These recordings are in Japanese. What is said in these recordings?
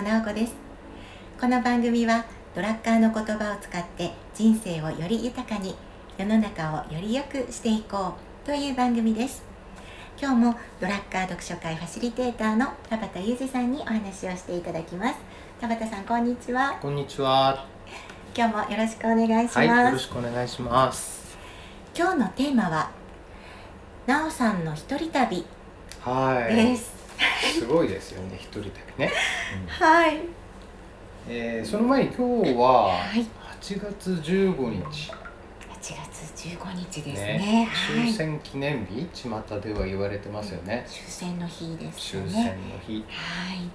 藤直子ですこの番組はドラッカーの言葉を使って人生をより豊かに世の中をより良くしていこうという番組です今日もドラッカー読書会ファシリテーターの田畑裕二さんにお話をしていただきます田畑さんこんにちはこんにちは。今日もよろしくお願いします、はい、よろしくお願いします。今日のテーマはなおさんの一人旅はい。です、すごいですよね、一人旅ね。うん。はいえーその前に今日ははい。8月15日、8月15日ですね。はい。終戦記念日、巷では言われてますよね。終戦の日ですね。戦の日、はい。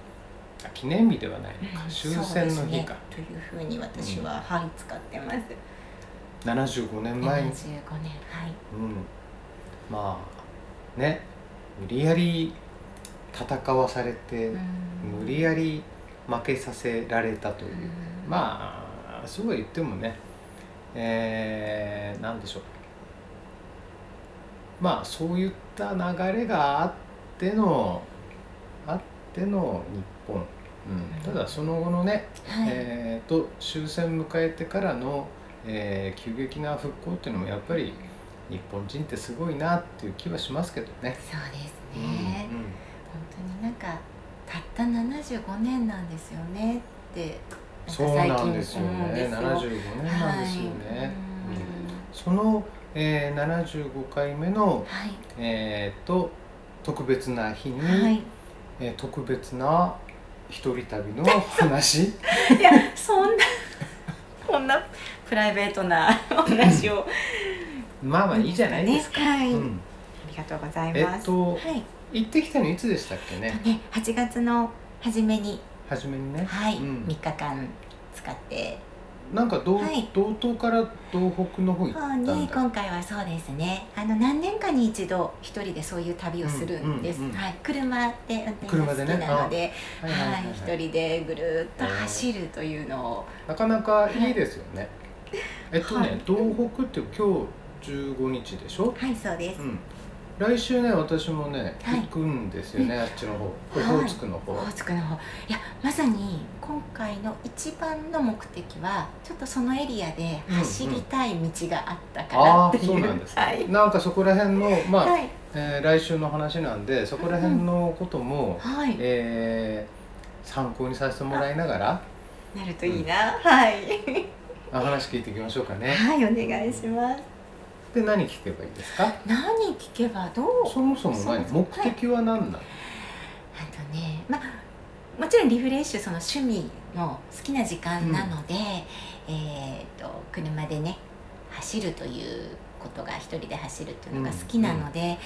あ記念日ではないのか、うん。終戦の日か。というふうに私は、はい使ってます。75年前に、75年。はい。うん、まあね、無理やり戦わされて、うん。無理やり負けさせられたという。うん。まあそうは言ってもねえー、なんでしょう。まあそういった流れがあってのあっての日本、うん、ただその後のね、はい、えー、と終戦迎えてからの、えー急激な復興っていうのもやっぱり日本人ってすごいなっていう気はしますけどね。そうですうんね、本当になんかたった75年なんですよねってそうなんですよね。ですよ75年なんですよね。はい。うん。その、えー、75回目の、はい。えー、と特別な日に、はい。えー特別な一人旅の話？いやそんなこんなプライベートなお話を。まあまあいいじゃないですか。ね。はい、うん、ありがとうございえます、っとはい行ってきたのいつでしたっけね？ね8月の初めに。初めにね。はい、うん。3日間使って。なんか道,、はい。道東から道北の方行った方んだ。に今回はそうですね。あの何年かに一度一人でそういう旅をするんです、うんうんうんはい、車で運転が好き車でね。なのではいはい一人でぐるっと走るというのを。なかなかいいですよね。えっとね、はい。道北って今日15日でしょ？はいそうです、うん。来週ね私もね、はい。行くんですよねあっちの方、オはい。ホーツクの方。オホーツクの方。いやまさに今回の一番の目的はちょっとそのエリアで走りたい道があったからああっていう、そうなんですね、はい、なんかそこら辺のまあ、はい。えー来週の話なんでそこら辺のことも、はい、えー参考にさせてもらいながらなるといいな、はい。あ話聞いていきましょうかね。はいお願いしますで何聞けばいいですか？何聞けばどう？そもそも何？目的は何なの、あとねまあもちろんリフレッシュその趣味の好きな時間なので、えー、と車でね走るということが一人で走るというのが好きなので、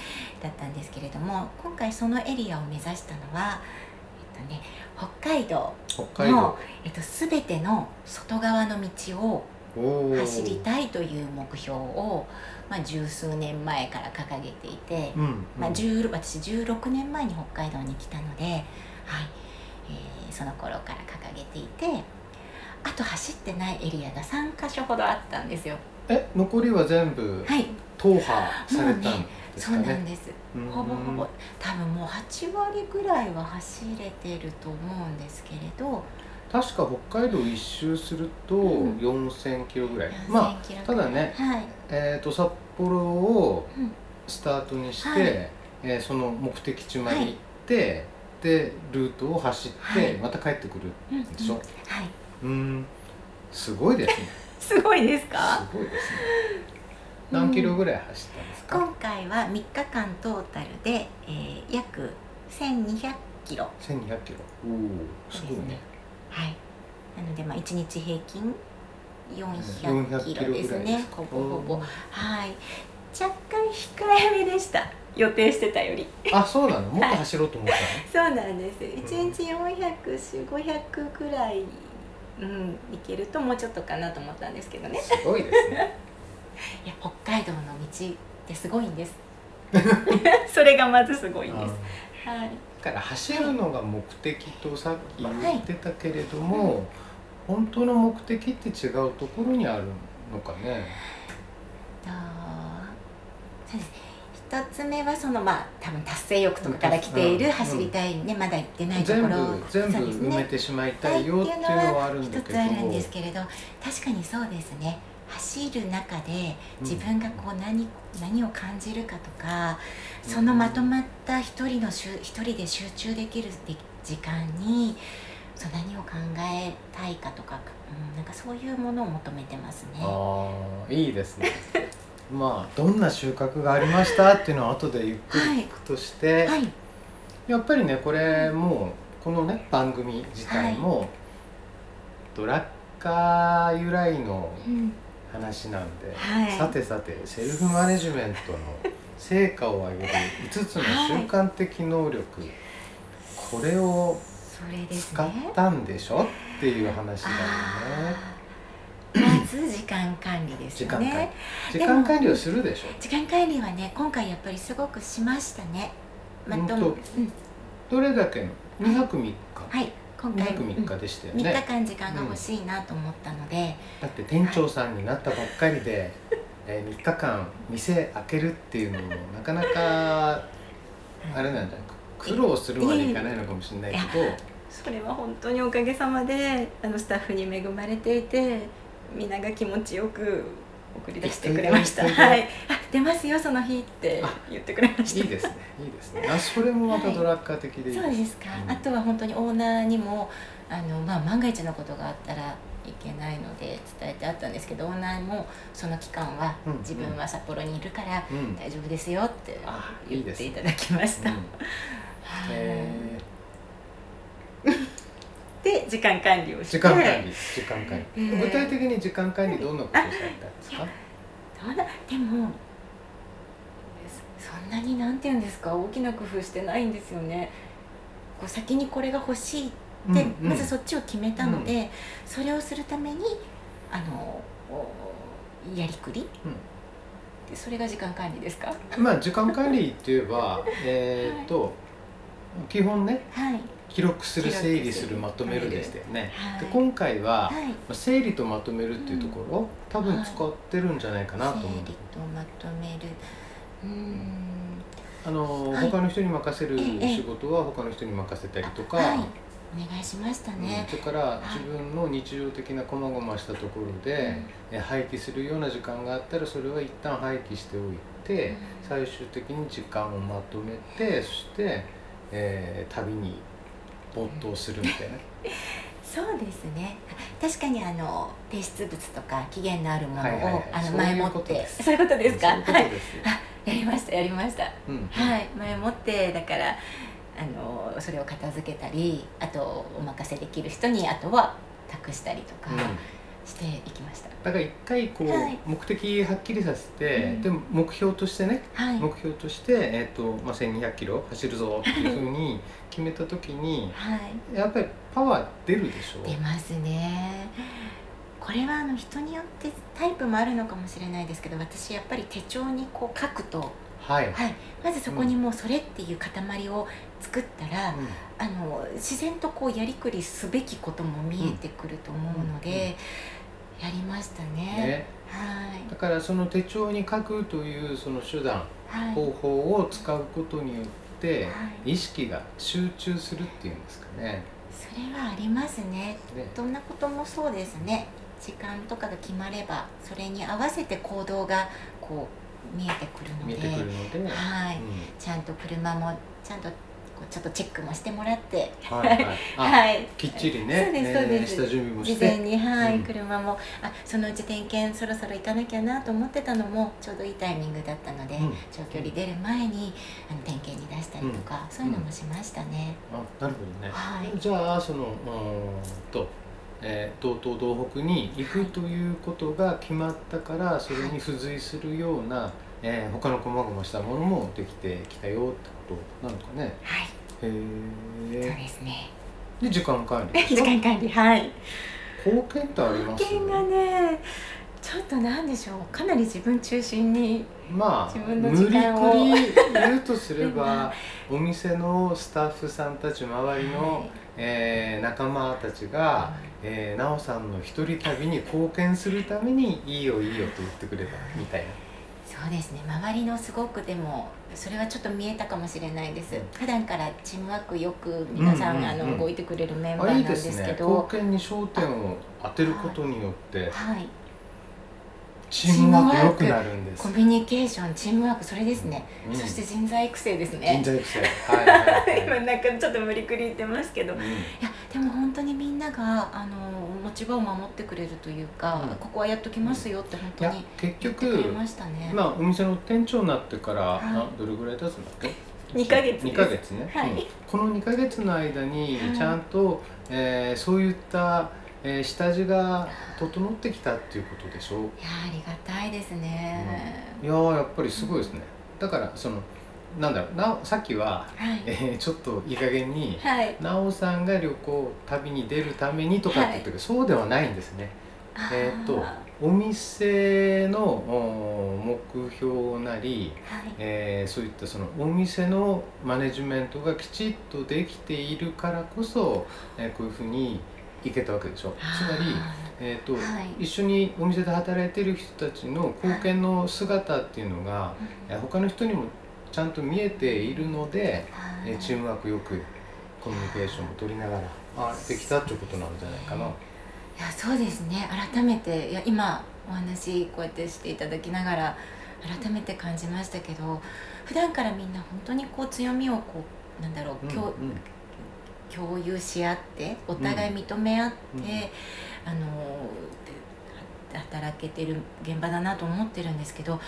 だったんですけれども今回そのエリアを目指したのは、えっとね、北海道北海道。の、えっと、全ての外側の道を走りたいという目標を、まあ、十数年前から掲げていて。うん、うん。まあ、10私16年前に北海道に来たので、はい。えーその頃から掲げていてあと走ってないエリアが3か所ほどあったんですよ。え残りは全部はい、踏破されたんですそうかねなんです。うん。ほぼほぼ。多分もう8割ぐらいは走れてると思うんですけれど、確か北海道一周するとうん。4000キロぐらい、ま4000キロあただねはい、えー、と札幌をうん。スタートにして、はい。えーその目的地まで行って、でルートを走って、はい。また帰ってくるうんうん。でしょはい、うーん。すごいですね。すごいですすか？ごいですね。何キロぐらい走ったんですか、今回は3日間トータルで、えー約1200キロ。1200キロ。おおすごいねはい。なのでまあ一日平均400 400キロですね。ほぼほぼはい。若干控えめでした。予定してたより。あそうなの？もっと走ろうと思ったの、そうなんです。一日400、500くらい。うん、いけるともうちょっとかなと思ったんですけどね。すごいですね いや、北海道の道ってすごいんです。それがまずすごいんです。はい。だから走るのが目的とさっき言ってたけれども、本当の目的って違うところにあるのかね？とそうです。一つ目はそのまあ多分達成欲とかから来ているうん。走りたいね、まだ行ってないとこ全ろ部全部埋めてしまいたいよっていうのはあるんだ一けど。つあるんですけれど確かにそうですね走る中で自分がこう何,、何を感じるかとかそのまとまった一人のしゅ一人で集中できるで時間にそう何を考えたいかとか、うん、なんかそういうものを求めてますね。ああいいですね。まあどんな収穫がありましたっていうのは後でゆっくり聞くとして、はい、やっぱりねこれもうこのね番組自体も、ドラッカー由来のうん話なんで、はい。さてさてセルフマネジメントの成果を上げる5つの習慣的能力、これをそれです使っね。たんでしょっていう話だよね。まず時間管理ですよね。時間管理。をするでしょ。時間管理はね今回やっぱりすごくしましたね。まとどれだけの？2泊3日、はい今2回泊3日でしたよ3ね、日間時間が欲しいなと思ったので、だって店長さんになったばっかりで、えー、3日間店開けるっていうのもなかなかあれなんじゃない？か苦労するまでいかないのかもしれないけど、それは本当におかげさまであのスタッフに恵まれていてみんなが気持ちよく送り出してくれました。はい出ますよその日って言ってくれました。いいですねいいですね。あそれもまたドラッカー的でいいそうですか、うん。あとは本当にオーナーにもあの、まあ、万が一のことがあったらいけないので伝えてあったんですけどオーナーもその期間はうん。自分は札幌にいるからうん。大丈夫ですよって言っていただきました。うん。で時間管理をーして。時間管理時間管理、えー。具体的に時間管理どんなことをされたんですか？どうなでもそそんなになんて言うんですか？大きな工夫してないんですよね。こう先にこれが欲しいで、うんうん。まずそっちを決めたので、それをするためにあのおやりくり、でそれが時間管理ですか？まあ時間管理って言えば えーっと、基本ねはい。記録する整理するまとめるでしたよね、はい。で今回は、はい。まあ整理とまとめるっていうところ、多分使ってるんじゃないかなと思う、整理とまとめるあの、はい。他の人に任せるええ。仕事は他の人に任せたりとか、はい。お願いしましたうん。ね、それからい。自分の日常的な細々したところで、え廃棄するような時間があったらそれは一旦廃棄しておいて、うん。最終的に時間をまとめてそして、えー旅に没頭するみたいな。そうですね。確かにあの提出物とか期限のあるものを、はいはいはい。あの前もって。そういうことですか？はいやりましたやりました。うん。はい。前もってだからあのそれを片付けたりあとお任せできる人にあとは託したりとかうん。していきました、だから一回こう、はい。目的はっきりさせて、うん。でも目標としてねはい。目標として、えーとまあ、1200キロ走るぞっていうふうに決めた時にはい。やっぱりパワー出るでしょ？出ますねこれはあの人によってタイプもあるのかもしれないですけど私やっぱり手帳にこう書くと、はい、はい、まずそこにもうそれっていう塊を作ったら、うん。あの自然とこうやりくりすべきことも見えてくると思うので、やりましたね。ね、はい。だからその手帳に書くというその手段はい。方法を使うことによってはい。意識が集中するっていうんですかね。それはありますね。ね。どんなこともそうですね時間とかが決まればそれに合わせて行動がこう見えてくるのでるので、はい、うん。ちゃんと車もちゃんとちょっとチェックもしてもらって。はいはい、あはい。きっちりね、そうですそうです。下準備もし事前て、にはい、うん。車も。あそのうち点検そろそろ行かなきゃなと思ってたのもちょうどいいタイミングだったので、うん。長距離出る前にあの点検に出したりとか、そういうのもしましたね、あなるほどね。はい。じゃあそのうーんと、えー、道東道北に行くということが決まったからそれに付随するような、えー他の細々したものもできてきたよってことなのかね。はいへそうえ。ですねで時間管理 時ょ。間管理はい貢献ってあります保険がねちょっとなんでしょう。かなり自分中心にまあ自分の無理時間を。くり言うとすれば お店のスタッフさんたち周りの、はい。えー仲間たちが、えー、奈緒さんの一人旅に貢献するために「いいよいいよ」と言ってくれたみたいな。そうですね。周りのすごくでもそれはちょっと見えたかもしれないです、うん。普段からチームワークよく皆さん,、うんうんうんあの動いてくれるメンバあーなんでいいですね。すけど貢献に焦点を当てることによって。はいチームワーク良くなるんです。コミュニケーションチームワークそれですね、うん。そして人材育成です人ね材育成。はいはい今はい、なんかちょっと無理くり言ってますけど。いうん。やでも本当にみんながあの持ち場を守ってくれるというか、うん。ここはやっときますよって本当に結言ってくれ局ましたね、まあお店の店長になってから、はい。あどれぐらい経つんだっけ？2ヶ月です。2ヶ月ね、はい。うん。この2ヶ月の間にはい。ちゃんと、えーそういった、えー下地が整ってきたっていうことでしょう？いやありがたいですね、いやーやっぱりすごいですね。だからそのなんだろうなさっきは、はい。えーちょっといい加減にはい。なおさんが旅行旅に出るためにとかって言ったけど、そうではないんですね。えーっとあお店のお目標なり、ーはい。えーそういったそのお店のマネジメントがきちっとできているからこそ、えーこういうふうにいけたわけでしょ。つまり、えーとはい。一緒にお店で働いてる人たちの貢献の姿っていうのが、えー他の人にもちゃんと見えているので、えーチームワークよくコミュニケーションも取りながらあできたっていうことなんじゃないかな。いやそうですね。改めていや今お話こうやってしていただきながら改めて感じましたけど普段からみんな本当にこう強みをこうなんだろう、共うんうん共有し合ってお互い認め合って、うん。あので働けてる現場だなと思ってるんですけど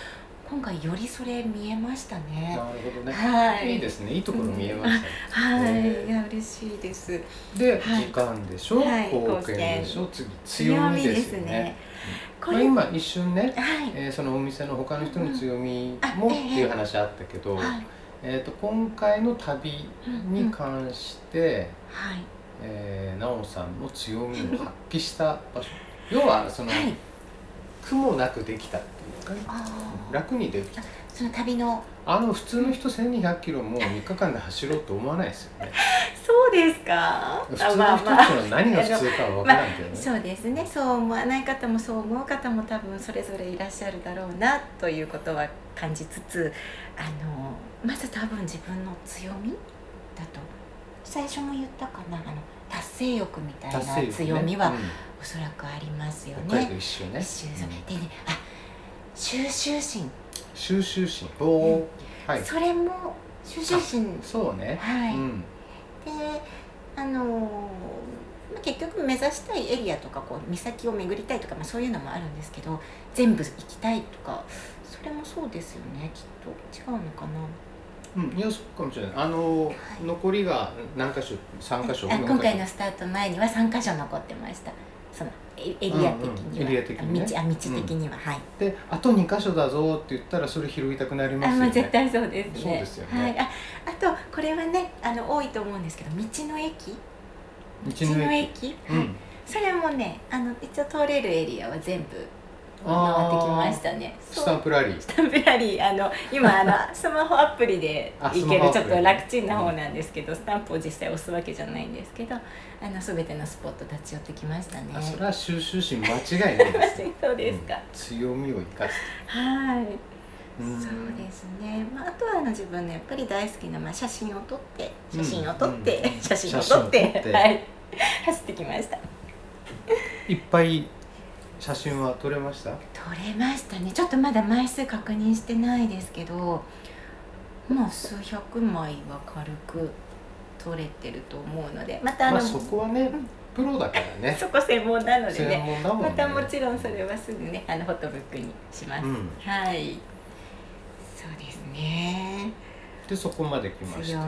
今回よりそれ見えましたね。なるほどね、はい。いいですね。いいところ見えましたね、はい、ね。いや嬉しいです。で、はい。時間でしょ、はい。貢献でしょ？次強みですよね。これ、まあ、今一瞬ね、はい、えーそのお店の他の人の強みあもってええいう話あったけど、はい、えー、と今回の旅に関して、はい、えー、奈緒さんの強みを発揮した場所。要はその、はい、苦もなくできたっていうか楽にできた。その旅の。あの普通の人1200キロも3日間で走ろうと思わないですよねそうですか？普通の人たちの何が普通かは分からんけどね、そうですねそう思わない方もそう思う方も多分それぞれいらっしゃるだろうなということは感じつつあのまず多分自分の強みだと。最初も言ったかなあの達成欲みたいな強みはうん。おそらくありますよね。一周ね。一周でねあ収集心、収集心。おおはい。それも収集心。そうね、はい、うん。であの結局目指したいエリアとかこう岬を巡りたいとか、まあ、そういうのもあるんですけど全部行きたいとかそれもそうですよねきっと。違うのかな？うん、いやそうかもしれない。あの、い。残りが何箇所？3箇所？4箇所？あ今回のスタート前には3箇所残ってましたエエリア的には、うんうん。エリア的にね。道あ道的には、はい。であと2箇所だぞって言ったらそれ拾いたくなりますよね。あまあ絶対そうですね。そうですよね。はい、ああとこれはねあの多いと思うんですけど道の駅。道の駅。はい。うん。それもねあの一応通れるエリアは全部回ってきましたね。スタンプラリー。スタンプラリー。あの今あのスマホアプリであ行けるちょっと楽ちんな方なんですけど、スタンプを実際押すわけじゃないんですけどあの全てのスポット立ち寄ってきましたね。あそれは収集心間違いない。ですねそうですか、うん。強みを生かすはい。うん。そうですね、まあ、あとはあの自分のやっぱり大好きな、まあ、写真を撮って写真を撮って、うん。うん写真を撮って。はい、走ってきました。いっぱい写真は撮れました？撮れましたね。ちょっとまだ枚数確認してないですけどまあ数百枚は軽く撮れてると思うのでまたあの、まあそこはねん。プロだからね。そこ専門なので専ねね。またもちろんそれはすぐねあのフォトブックにします、うん。はい。そうですね。でそこまで来ました。ま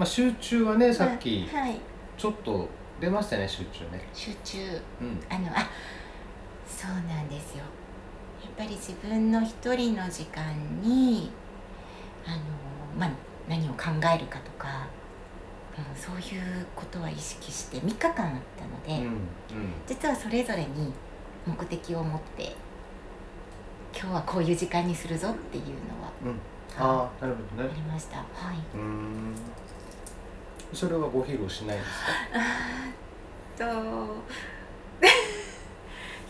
あ集中はねさっきはい。ちょっと出ましたね集中ね。集中。うん。あのあそうなんですよ。やっぱり自分の一人の時間にあの、まあ、何を考えるかとか、うん、そういうことは意識して3日間あったので、うんうん。実はそれぞれに目的を持って今日はこういう時間にするぞっていうのはうん。ああなるほどあねりました。はい。うーん。それはご披露しないんですか？と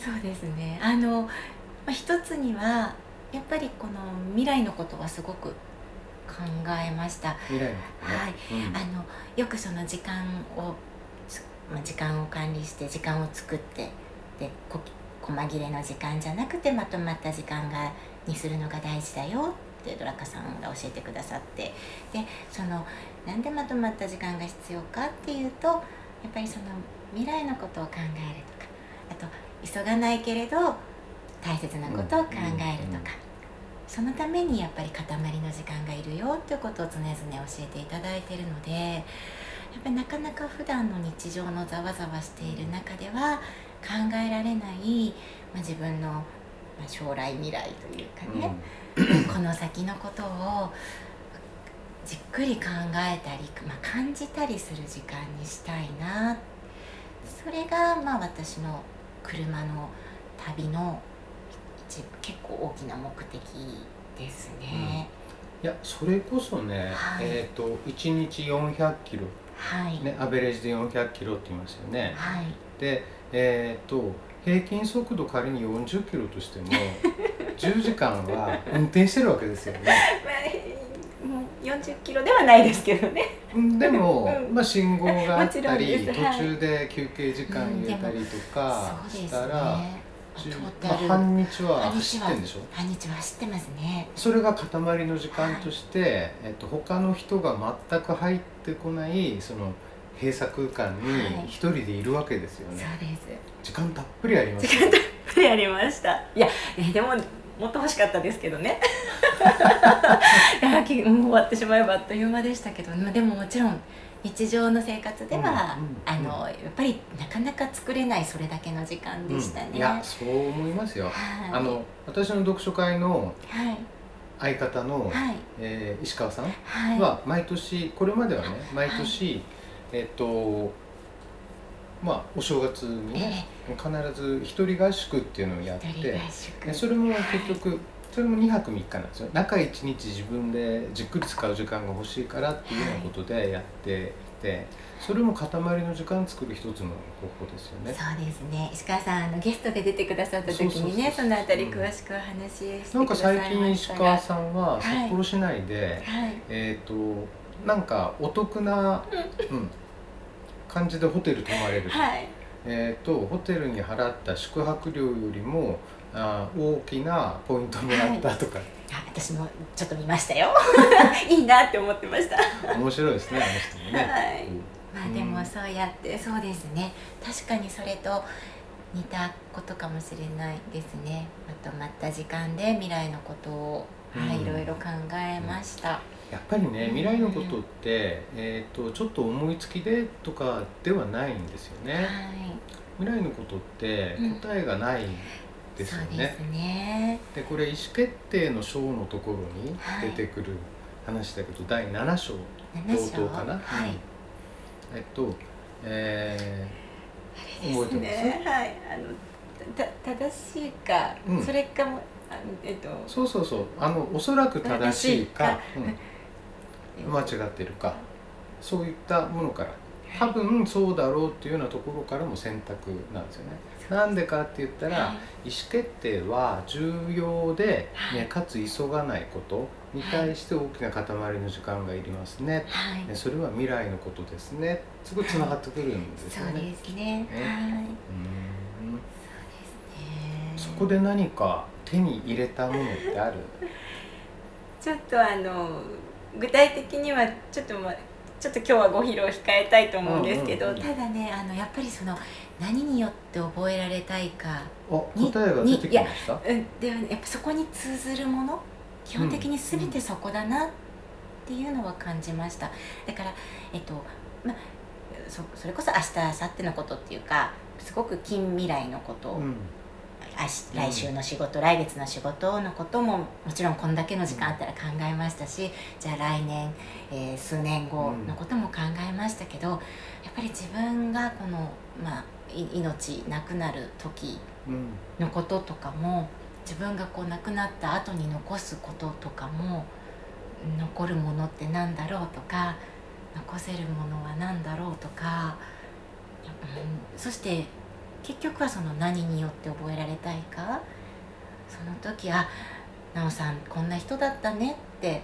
そうですね。あの、まあ、一つにはやっぱりこの未来のことはすごく考えました。未来のことね、はい。うん。あのよくその時間をつまあ時間を管理して時間を作ってでこ細切れの時間じゃなくてまとまった時間がにするのが大事だよってドラカさんが教えてくださって。でそのなんでまとまった時間が必要かっていうとやっぱりその未来のことを考えるとかあと急がないけれど大切なことを考えるとか、そのためにやっぱり塊の時間がいるよっていうことを常々教えていただいているのでやっぱりなかなか普段の日常のざわざわしている中では考えられない、まあ、自分の、まあ、将来未来というかね、この先のことをじっくり考えたり、まあ、感じたりする時間にしたいな。それがまあ私の車の旅の一結構大きな目的ですね。いやそれこそね、はい。えっ、と1日400キロ。はい、ねアベレージで400キロって言いますよね。はい、でえっ、と平均速度仮に40キロとしても 10時間は運転してるわけですよね 40キロではないですけどね。うんでも、うんまあ信号があったり、途中で休憩時間入れたりとか。したら、ト10ータル、まあ、半日は半日は走ってんでしょ？半日は走ってますね。それが塊の時間として、えっと、他の人が全く入ってこないその閉鎖空間はいに一人でいるわけですよね、そうです。時間たっぷりあります時間たっぷりありました。いや、えでももっと欲しかったですけどね。いやきもう終わってしまえばあっという間でしたけど、まあでももちろん日常の生活では、うんうんあのやっぱりなかなか作れないそれだけの時間でしたね。うん。いやそう思いますよ、はい、あの私の読書会のはい。相方の、はい。えー石川さんはい。は毎年これまではね毎年、えっとまあお正月にね、必ず一人合宿っていうのをやってでそれも結局それも2泊3日なんですよ。中1日自分でじっくり使う時間が欲しいからっていうようなことでやっていてそれも塊の時間作る一つの方法ですよね。そうですね。石川さんあのゲストで出てくださった時にねそのあたり詳しくお話ししてなんかくださいま最近石川さんははい。札幌市内で、はい。えっ、となんかお得な、うん、感じでホテル泊まれる、はい。えー、とホテルに払った宿泊料よりもあー大きなポイントもらったとか、あ私もちょっと見ましたよ。いいなって思ってました。面白いですねあの人もね。はい。うん。まあでもそうやってそうですね。確かにそれと似たことかもしれないですね。まとまった時間で未来のことを、はい、うん。いろいろ考えました、やっぱりね未来のことって、えー、とちょっと思いつきでとかではないんですよね。はい。未来のことってうん。答えがないですよね。そうですね。でこれ意思決定の章のところにはい。出てくる話だけど、第7章7章？冒頭かな、はい、うん。えっとえです覚えてねはい。あのた正しいか、うん。それかもあえっとーそうそうそう。あのおそらく正しいか。正しいか。うん間違ってるか。そういったものから。多分そうだろうっていうようなところからも選択なんですよね。なんでかって言ったら、はい。意思決定は重要で、はい。ね、かつ急がないことに対して大きな塊の時間がいりますね、はい。ねそれは未来のことですね。すごいつながってくるんですそうよね。ですね。ね。はい。うん。えーそこで何か手に入れたものってある？ちょっとあの具体的にはちょっとまあちょっと今日はご披露控えたいと思うんですけど、うんうんうん。ただねあのやっぱりその何によって覚えられたいか、あに答えが出てきました？うん、でやっぱそこに通ずるもの基本的に全てそこだなっていうのは感じました。だからえっとまあそそれこそ明日明後日のことっていうかすごく近未来のことを、うん来週の仕事、来月の仕事のことももちろんこんだけの時間あったら考えましたし、じゃあ来年、えー数年後のことも考えましたけど、やっぱり自分がこの、まあ、い命なくなる時うん。のこととかも自分がこう亡くなった後に残すこととかも残るものって何だろうとか残せるものは何だろうとか、うん、そして結局はその何によって覚えられたいか？その時あ「なおさんこんな人だったね」って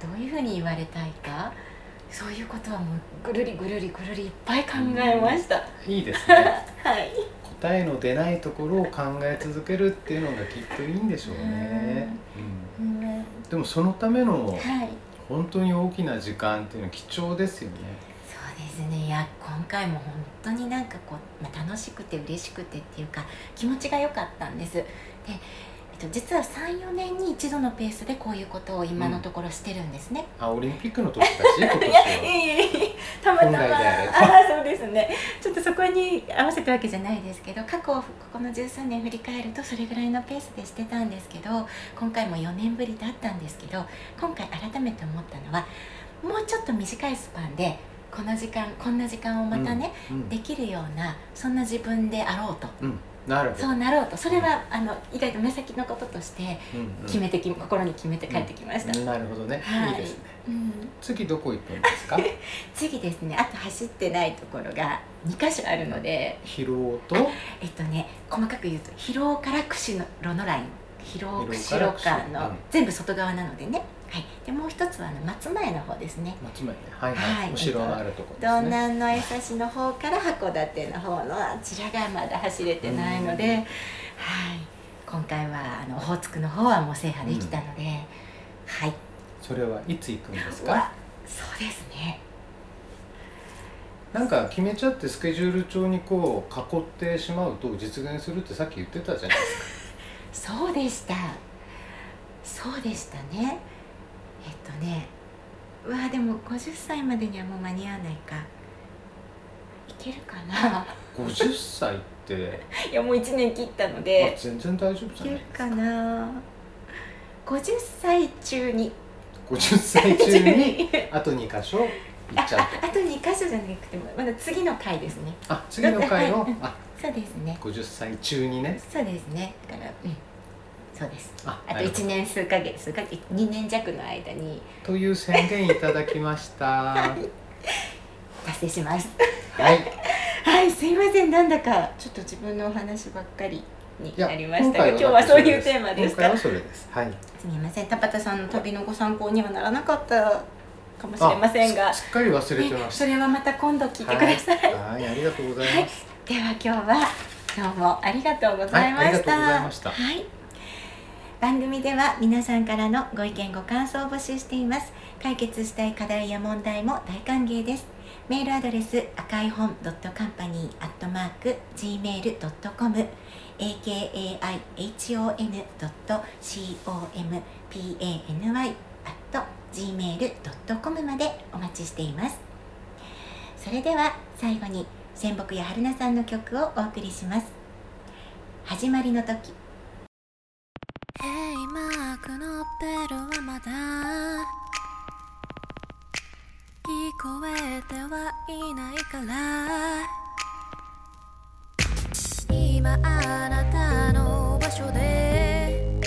どういうふうに言われたいか？そういうことはもうぐるりぐるりぐるりいっぱい考えました、いいですね。はい。答えの出ないところを考え続けるっていうのがきっといいんでしょうね、うん。うん。でもそのためのはい。本当に大きな時間っていうのは貴重ですよねですね。いや今回も本当になんかこう、まあ、楽しくて嬉しくてっていうか気持ちが良かったんです。で、えっと、実は34年に一度のペースでこういうことを今のところしてるんですね、あオリンピックの時だし 今年いやはいやいやたまたま。あ そうですね。ちょっとそこに合わせたわけじゃないですけど過去ここの十数年振り返るとそれぐらいのペースでしてたんですけど今回も4年ぶりだったんですけど今回改めて思ったのはもうちょっと短いスパンでこの時間こんな時間をまたね、うんできるようなそんな自分であろうと。うんなるそうなろうと。それはあの意外と目先のこととして決めてき、心に決めて帰ってきました、なるほどね、はい。い、いですね。うん。次どこ行くんですか？次ですね。あと走ってないところが2箇所あるので。疲労と？えっとね細かく言うと疲労から釧路のライン。疲労釧路間の、うん。全部外側なのでねはい。でもう一つはあの松前の方ですね。松前ね。はいはい、はい。後ろのあるところです道ね南の江差の方から函館の方のあちらがまだ走れてないので、うん。はい。今回はあのオホーツクの方はもう制覇できたので、はい。それはいつ行くんですか？はそうですね。なんか決めちゃってスケジュール帳にこう囲ってしまうと実現するってさっき言ってたじゃないですか。そうでした。そうでしたねえっとねうわでも50歳までにはもう間に合わないか。いけるかな？50歳って。いやもう1年切ったのあで全然大丈夫いじゃないけるかな？50歳中に。50歳 中に？あと2箇所？行っちゃうと。あと2箇所じゃなくてもまだ次の回ですね。あ次の回のはいあそうですね。50歳中にね。そうですね。だからうんそうです。ああと1年数ヶ月数ヶ月2年弱の間に。という宣言いただきました。は達成します。い。はいすいませんなんだか。ちょっと自分のお話ばっかりになりましたが今日はそういうテーマですか？今回はそれです。はい。すみません。田畑さんの旅のご参考にはならなかったかもしれませんが。あすすっかり忘れてまねしたそれはまた今度聞いてください、はい、はいありがとうございます、では今日はどうもありがとうございました、はいありがとうございました。はい番組では皆さんからのご意見ご感想を募集しています。解決したい課題や問題も大歓迎です。メールアドレス赤い本 .company.gmail.com akaihon.company.gmail.com までお待ちしています。それでは最後に仙北や春菜さんの曲をお送りします。始まりの時。のベルはまだ聞こえてはいないから。今あなたの場所で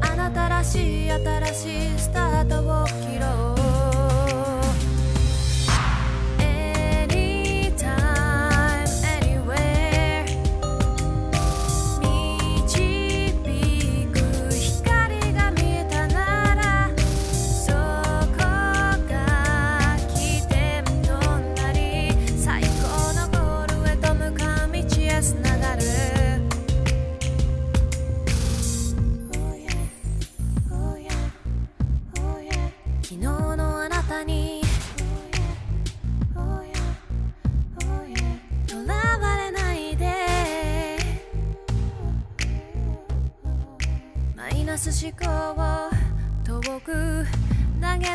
あなたらしい新しいスタートを切ろう。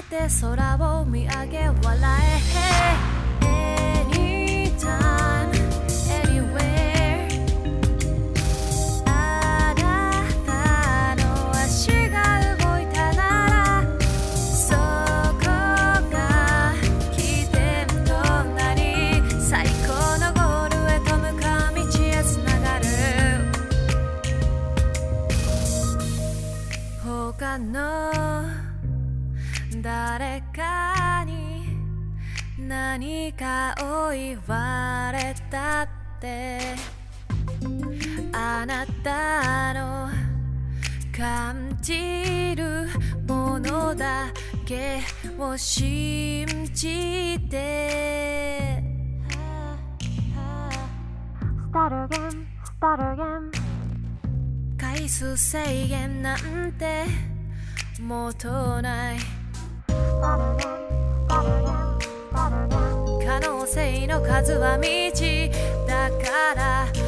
投げて空を見上げ笑え。Anytime, anywhere あなたの足が動いたならそこが起点となり最高のゴールへと向かう道へつながる。他の何かを言われたって。あなたの感じるものだけを信じて。Start again, start again 回数制限なんてもとない可能性の数は未知だから